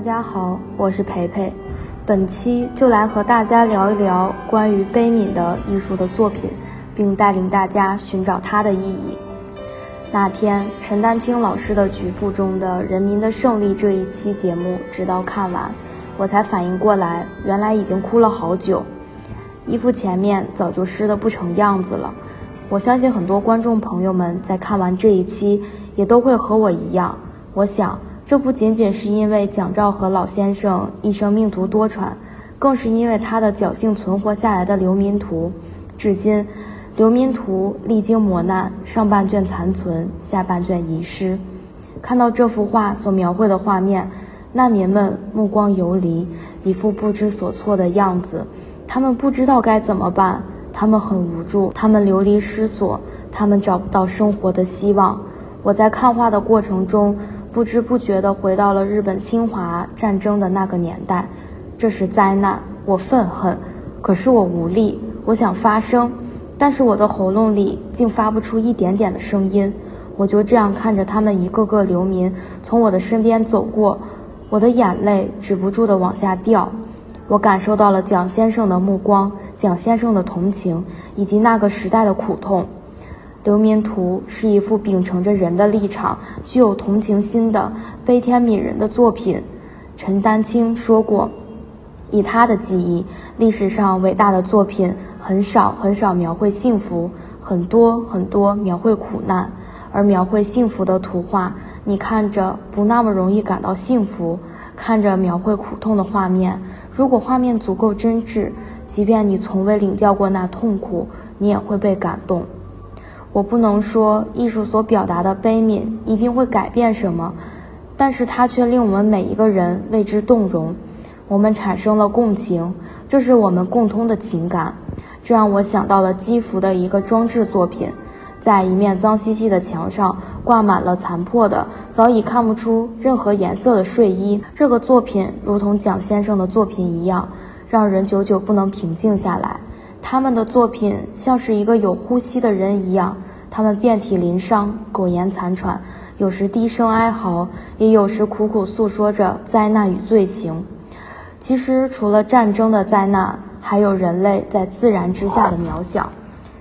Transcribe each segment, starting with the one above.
大家好，我是培培，本期就来和大家聊一聊关于悲悯的艺术的作品，并带领大家寻找它的意义。那天，陈丹青老师的局部中的《人民的胜利》这一期节目，直到看完，我才反应过来，原来已经哭了好久，衣服前面早就湿得不成样子了。我相信很多观众朋友们在看完这一期，也都会和我一样。我想。这不仅仅是因为蒋兆和老先生一生命途多舛，更是因为他的侥幸存活下来的《流民图》。至今，《流民图》历经磨难，上半卷残存，下半卷遗失。看到这幅画所描绘的画面，难民们目光游离，一副不知所措的样子。他们不知道该怎么办，他们很无助，他们流离失所，他们找不到生活的希望。我在看画的过程中。不知不觉地回到了日本侵华战争的那个年代，这是灾难，我愤恨，可是我无力，我想发声，但是我的喉咙里竟发不出一点点的声音。我就这样看着他们一个个流民从我的身边走过，我的眼泪止不住地往下掉。我感受到了蒋先生的目光，蒋先生的同情，以及那个时代的苦痛。《流民图》是一幅秉承着人的立场、具有同情心的悲天悯人的作品。陈丹青说过：“以他的记忆，历史上伟大的作品很少很少描绘幸福，很多很多描绘苦难。而描绘幸福的图画，你看着不那么容易感到幸福；看着描绘苦痛的画面，如果画面足够真挚，即便你从未领教过那痛苦，你也会被感动。”我不能说艺术所表达的悲悯一定会改变什么，但是它却令我们每一个人为之动容，我们产生了共情，这是我们共通的情感。这让我想到了基辅的一个装置作品，在一面脏兮兮的墙上挂满了残破的、早已看不出任何颜色的睡衣。这个作品如同蒋先生的作品一样，让人久久不能平静下来。他们的作品像是一个有呼吸的人一样，他们遍体鳞伤，苟延残喘，有时低声哀嚎，也有时苦苦诉说着灾难与罪行。其实，除了战争的灾难，还有人类在自然之下的渺小。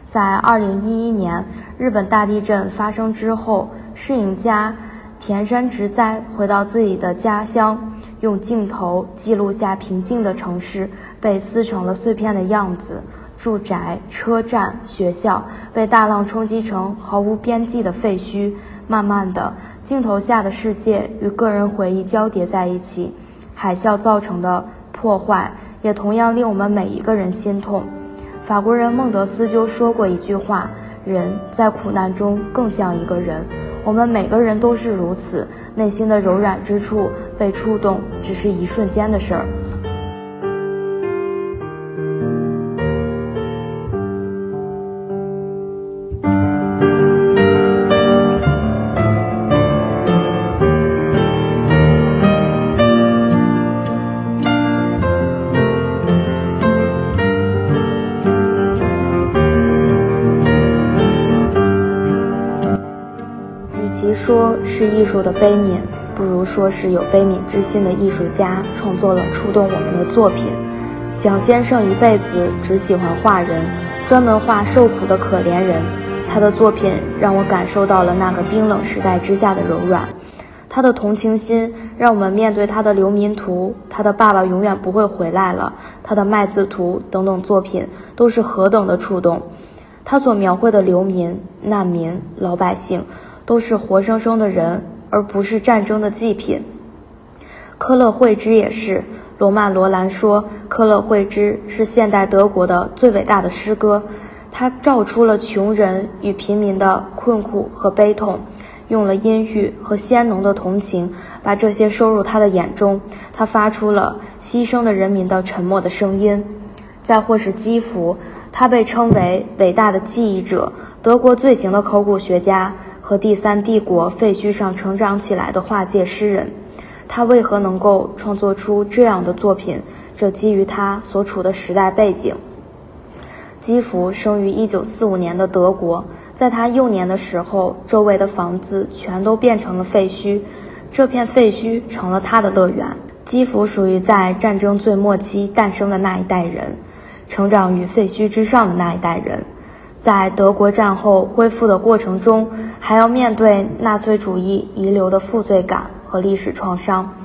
在2011年日本大地震发生之后，摄影家田山直哉回到自己的家乡，用镜头记录下平静的城市被撕成了碎片的样子。住宅、车站、学校被大浪冲击成毫无边际的废墟。慢慢的，镜头下的世界与个人回忆交叠在一起。海啸造成的破坏也同样令我们每一个人心痛。法国人孟德斯鸠说过一句话：“人在苦难中更像一个人。”我们每个人都是如此，内心的柔软之处被触动，只是一瞬间的事儿。说是艺术的悲悯，不如说是有悲悯之心的艺术家创作了触动我们的作品。蒋先生一辈子只喜欢画人，专门画受苦的可怜人。他的作品让我感受到了那个冰冷时代之下的柔软。他的同情心让我们面对他的《流民图》、他的《爸爸永远不会回来了》、他的《麦子图》等等作品都是何等的触动。他所描绘的流民、难民、老百姓。都是活生生的人，而不是战争的祭品。科勒惠芝也是。罗曼·罗兰说，科勒惠芝是现代德国的最伟大的诗歌。他照出了穷人与平民的困苦和悲痛，用了阴郁和鲜浓的同情，把这些收入他的眼中。他发出了牺牲的人民的沉默的声音。再或是基辅，他被称为伟大的记忆者，德国最行的考古学家。和第三帝国废墟上成长起来的画界诗人，他为何能够创作出这样的作品？这基于他所处的时代背景。基弗生于1945年的德国，在他幼年的时候，周围的房子全都变成了废墟，这片废墟成了他的乐园。基辅属于在战争最末期诞生的那一代人，成长于废墟之上的那一代人，在德国战后恢复的过程中，还要面对纳粹主义遗留的负罪感和历史创伤。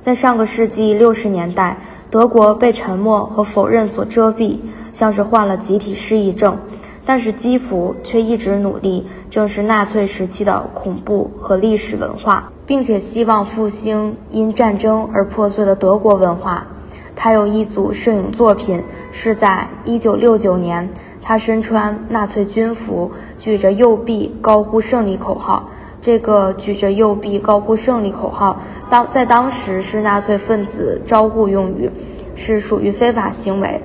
在上个世纪六十年代，德国被沉默和否认所遮蔽，像是患了集体失忆症。但是基辅却一直努力正视纳粹时期的恐怖和历史文化，并且希望复兴因战争而破碎的德国文化。他有一组摄影作品是在1969年，他身穿纳粹军服，举着右臂高呼胜利口号。这个举着右臂高呼胜利口号，当在当时是纳粹分子招呼用语，是属于非法行为。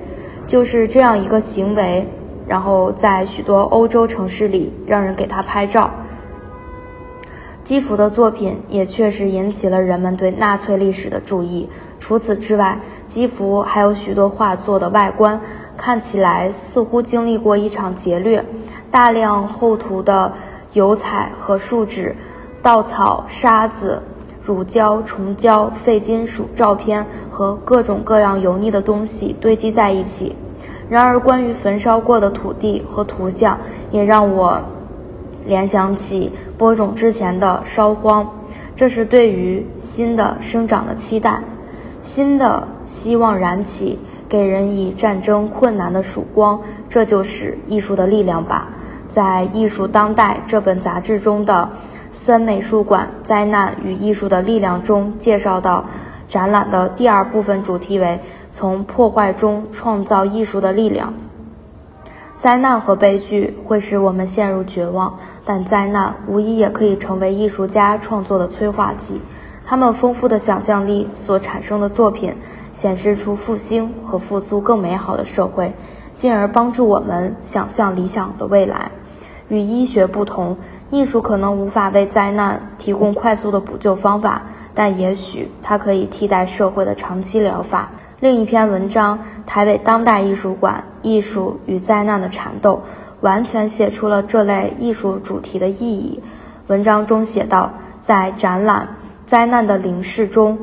就是这样一个行为。然后在许多欧洲城市里，让人给他拍照。基辅的作品也确实引起了人们对纳粹历史的注意。除此之外，基辅还有许多画作的外观看起来似乎经历过一场劫掠，大量厚涂的油彩和树脂、稻草、沙子、乳胶、虫胶、废金属、照片和各种各样油腻的东西堆积在一起。然而，关于焚烧过的土地和图像，也让我联想起播种之前的烧荒。这是对于新的生长的期待，新的希望燃起，给人以战争困难的曙光。这就是艺术的力量吧。在《艺术当代》这本杂志中的森美术馆“灾难与艺术的力量”中介绍到，展览的第二部分主题为。从破坏中创造艺术的力量。灾难和悲剧会使我们陷入绝望，但灾难无疑也可以成为艺术家创作的催化剂。他们丰富的想象力所产生的作品，显示出复兴和复苏更美好的社会，进而帮助我们想象理想的未来。与医学不同，艺术可能无法为灾难提供快速的补救方法，但也许它可以替代社会的长期疗法。另一篇文章《台北当代艺术馆：艺术与灾难的缠斗》，完全写出了这类艺术主题的意义。文章中写道，在展览《灾难的凝视》中，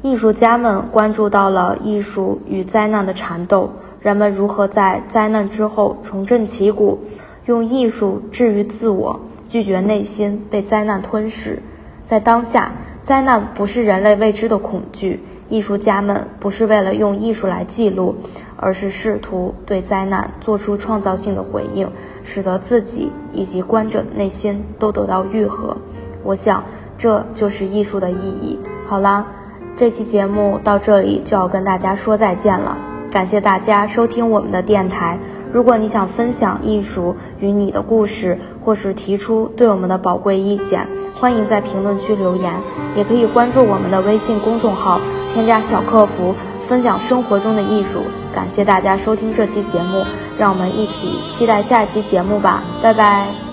艺术家们关注到了艺术与灾难的缠斗，人们如何在灾难之后重振旗鼓，用艺术治愈自我，拒绝内心被灾难吞噬。在当下，灾难不是人类未知的恐惧。艺术家们不是为了用艺术来记录，而是试图对灾难做出创造性的回应，使得自己以及观者的内心都得到愈合。我想，这就是艺术的意义。好啦，这期节目到这里就要跟大家说再见了。感谢大家收听我们的电台。如果你想分享艺术与你的故事，或是提出对我们的宝贵意见，欢迎在评论区留言，也可以关注我们的微信公众号。添加小客服，分享生活中的艺术。感谢大家收听这期节目，让我们一起期待下一期节目吧，拜拜。